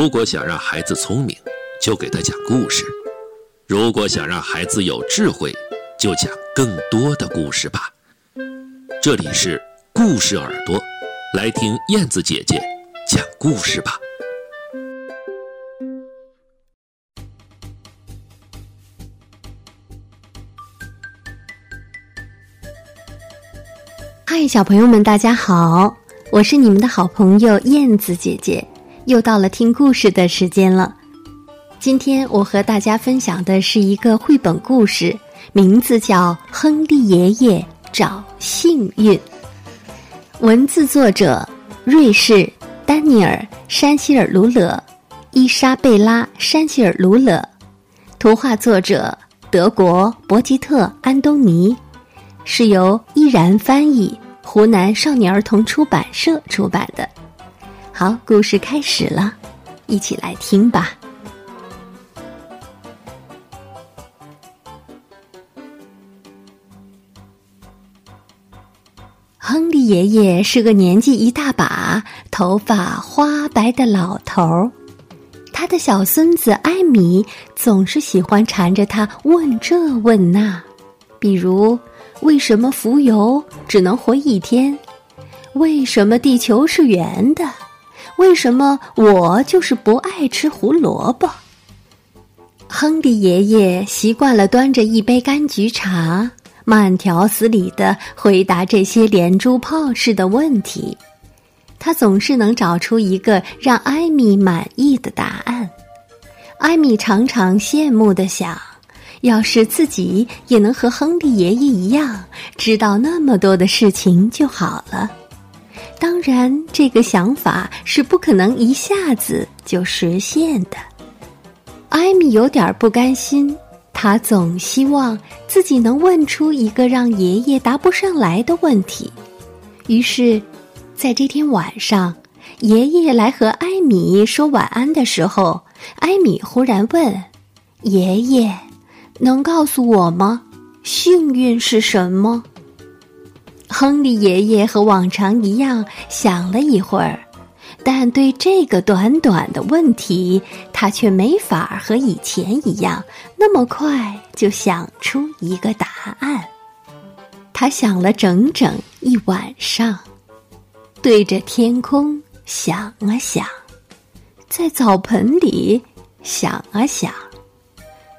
如果想让孩子聪明，就给他讲故事；如果想让孩子有智慧，就讲更多的故事吧。这里是故事耳朵，来听燕子姐姐讲故事吧。嗨，小朋友们，大家好，我是你们的好朋友燕子姐姐。又到了听故事的时间了。今天我和大家分享的是一个绘本故事，名字叫《亨利爷爷找幸运》。文字作者：瑞士丹尼尔·山希尔鲁勒、伊莎贝拉·山希尔鲁勒。图画作者：德国博吉特·安东尼。是由依然翻译，湖南少年儿童出版社出版的。好，故事开始了，一起来听吧。亨利爷爷是个年纪一大把、头发花白的老头儿，他的小孙子艾米总是喜欢缠着他问这问那，比如为什么浮游只能活一天？为什么地球是圆的？为什么我就是不爱吃胡萝卜？亨利爷爷习惯了端着一杯柑橘茶，慢条斯理的回答这些连珠炮似的问题。他总是能找出一个让艾米满意的答案。艾米常常羡慕的想：要是自己也能和亨利爷爷一样，知道那么多的事情就好了。当然，这个想法是不可能一下子就实现的。艾米有点不甘心，她总希望自己能问出一个让爷爷答不上来的问题。于是，在这天晚上，爷爷来和艾米说晚安的时候，艾米忽然问：“爷爷，能告诉我吗？幸运是什么？”亨利爷爷和往常一样想了一会儿，但对这个短短的问题，他却没法和以前一样那么快就想出一个答案。他想了整整一晚上，对着天空想啊想，在澡盆里想啊想，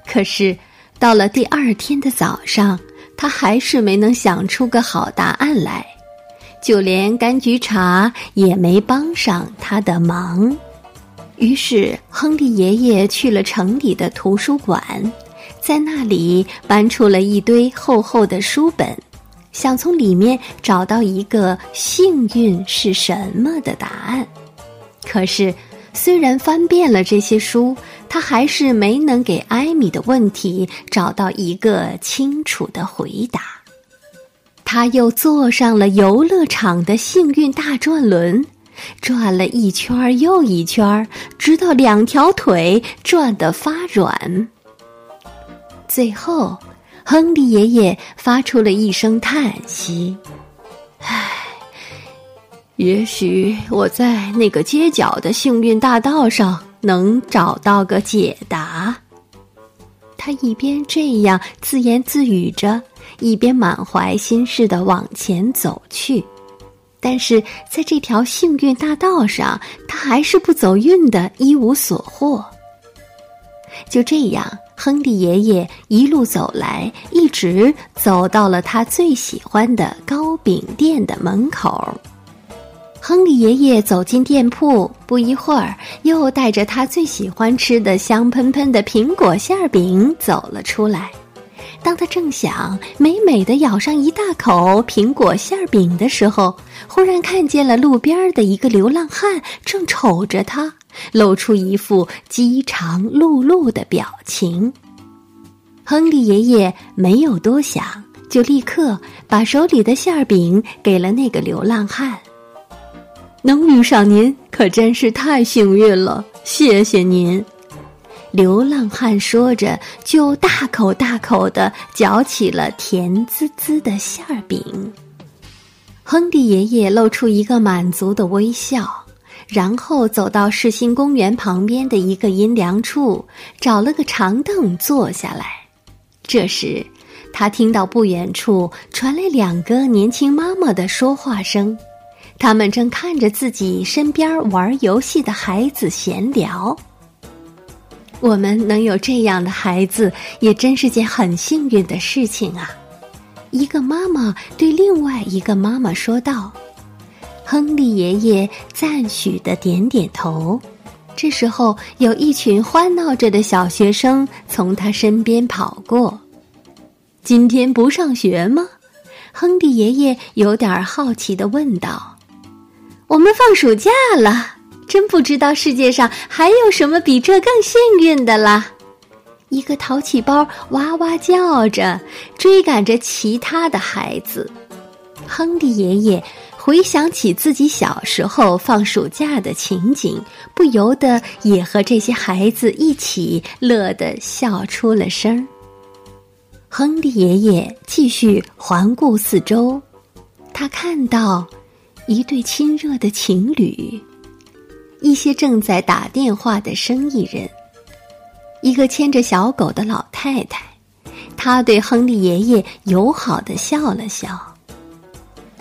可是到了第二天的早上。他还是没能想出个好答案来，就连柑橘茶也没帮上他的忙。于是，亨利爷爷去了城里的图书馆，在那里搬出了一堆厚厚的书本，想从里面找到一个幸运是什么的答案。可是，虽然翻遍了这些书，他还是没能给艾米的问题找到一个清楚的回答。他又坐上了游乐场的幸运大转轮，转了一圈又一圈，直到两条腿转得发软。最后，亨利爷爷发出了一声叹息：“唉。”也许我在那个街角的幸运大道上能找到个解答。他一边这样自言自语着，一边满怀心事的往前走去。但是在这条幸运大道上，他还是不走运的，一无所获。就这样，亨利爷爷一路走来，一直走到了他最喜欢的糕饼店的门口。亨利爷爷走进店铺，不一会儿，又带着他最喜欢吃的香喷喷的苹果馅饼走了出来。当他正想美美的咬上一大口苹果馅饼的时候，忽然看见了路边的一个流浪汉正瞅着他，露出一副饥肠辘辘的表情。亨利爷爷没有多想，就立刻把手里的馅饼给了那个流浪汉。能遇上您可真是太幸运了，谢谢您。流浪汉说着，就大口大口的嚼起了甜滋滋的馅儿饼。亨利爷爷露出一个满足的微笑，然后走到世新公园旁边的一个阴凉处，找了个长凳坐下来。这时，他听到不远处传来两个年轻妈妈的说话声，他们正看着自己身边玩游戏的孩子闲聊。我们能有这样的孩子，也真是件很幸运的事情啊！一个妈妈对另外一个妈妈说道。亨利爷爷赞许的点点头。这时候，有一群欢闹着的小学生从他身边跑过。今天不上学吗？亨利爷爷有点好奇的问道。我们放暑假了，真不知道世界上还有什么比这更幸运的啦！一个淘气包哇哇叫着，追赶着其他的孩子。亨利爷爷。回想起自己小时候放暑假的情景，不由得也和这些孩子一起乐得笑出了声。亨利爷爷继续环顾四周，他看到一对亲热的情侣，一些正在打电话的生意人，一个牵着小狗的老太太。他对亨利爷爷友好的笑了笑。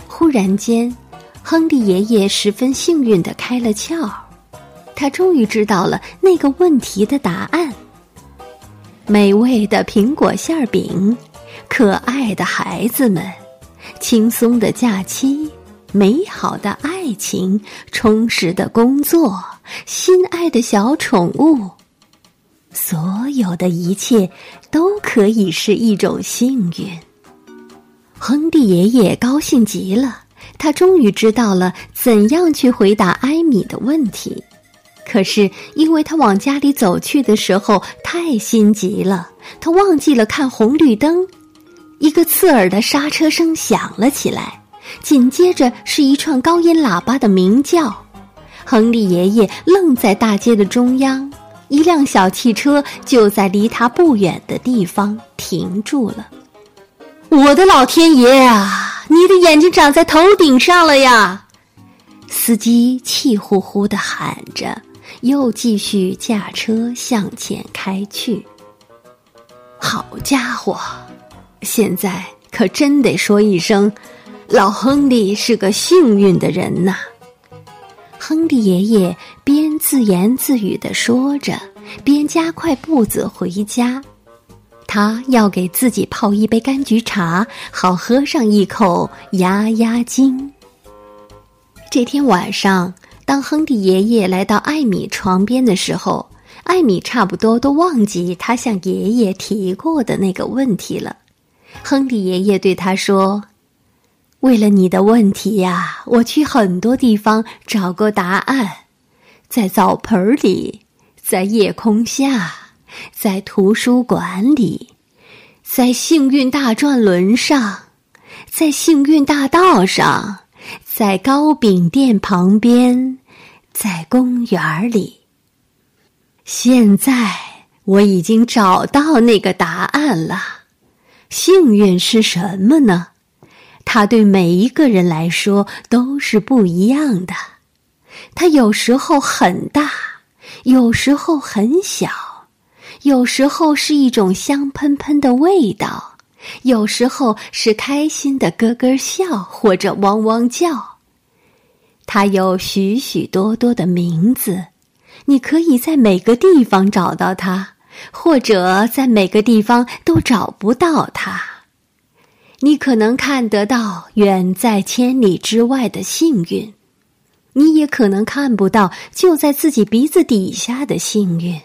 忽然间，亨利爷爷十分幸运的开了窍，他终于知道了那个问题的答案。美味的苹果馅饼，可爱的孩子们，轻松的假期，美好的爱情，充实的工作，心爱的小宠物，所有的一切都可以是一种幸运。亨利爷爷高兴极了，他终于知道了怎样去回答艾米的问题。可是，因为他往家里走去的时候太心急了，他忘记了看红绿灯。一个刺耳的刹车声响了起来，紧接着是一串高音喇叭的鸣叫。亨利爷爷愣在大街的中央，一辆小汽车就在离他不远的地方停住了。我的老天爷啊！你的眼睛长在头顶上了呀！司机气呼呼的喊着，又继续驾车向前开去。好家伙，现在可真得说一声，老亨利是个幸运的人呐！亨利爷爷边自言自语的说着，边加快步子回家。他要给自己泡一杯柑橘茶，好喝上一口压压惊。这天晚上，当亨利爷爷来到艾米床边的时候，艾米差不多都忘记他向爷爷提过的那个问题了。亨利爷爷对他说：“为了你的问题呀，我去很多地方找过答案，在澡盆里，在夜空下。”在图书馆里，在幸运大转轮上，在幸运大道上，在糕饼店旁边，在公园里。现在我已经找到那个答案了。幸运是什么呢？它对每一个人来说都是不一样的。它有时候很大，有时候很小。有时候是一种香喷喷的味道，有时候是开心的咯咯笑或者汪汪叫。它有许许多多的名字，你可以在每个地方找到它，或者在每个地方都找不到它。你可能看得到远在千里之外的幸运，你也可能看不到就在自己鼻子底下的幸运。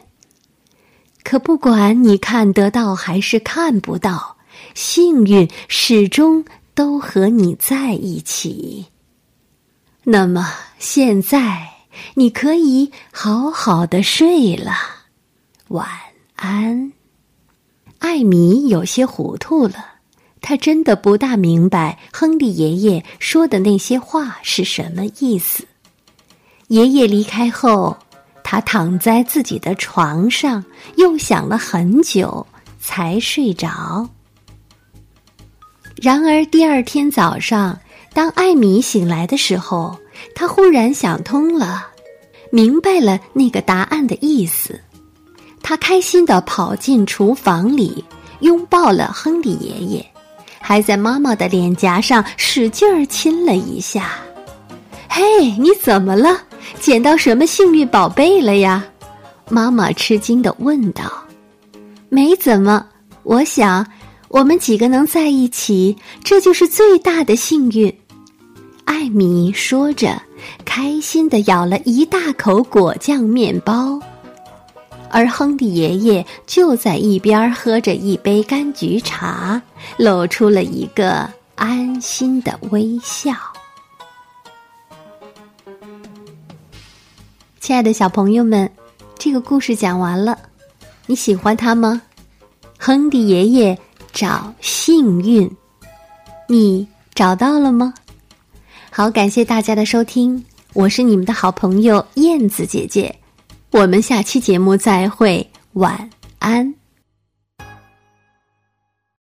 可不管你看得到还是看不到，幸运始终都和你在一起。那么现在你可以好好的睡了，晚安。艾米有些糊涂了，他真的不大明白亨利爷爷说的那些话是什么意思。爷爷离开后。他躺在自己的床上，又想了很久，才睡着。然而第二天早上，当艾米醒来的时候，他忽然想通了，明白了那个答案的意思。他开心的跑进厨房里，拥抱了亨利爷爷，还在妈妈的脸颊上使劲儿亲了一下。嘿，你怎么了？捡到什么幸运宝贝了呀？妈妈吃惊的问道。没怎么，我想我们几个能在一起，这就是最大的幸运。艾米说着，开心的咬了一大口果酱面包。而亨利爷爷就在一边喝着一杯柑橘茶，露出了一个安心的微笑。亲爱的小朋友们，这个故事讲完了，你喜欢它吗？亨利爷爷找幸运，你找到了吗？好，感谢大家的收听，我是你们的好朋友燕子姐姐。我们下期节目再会，晚安。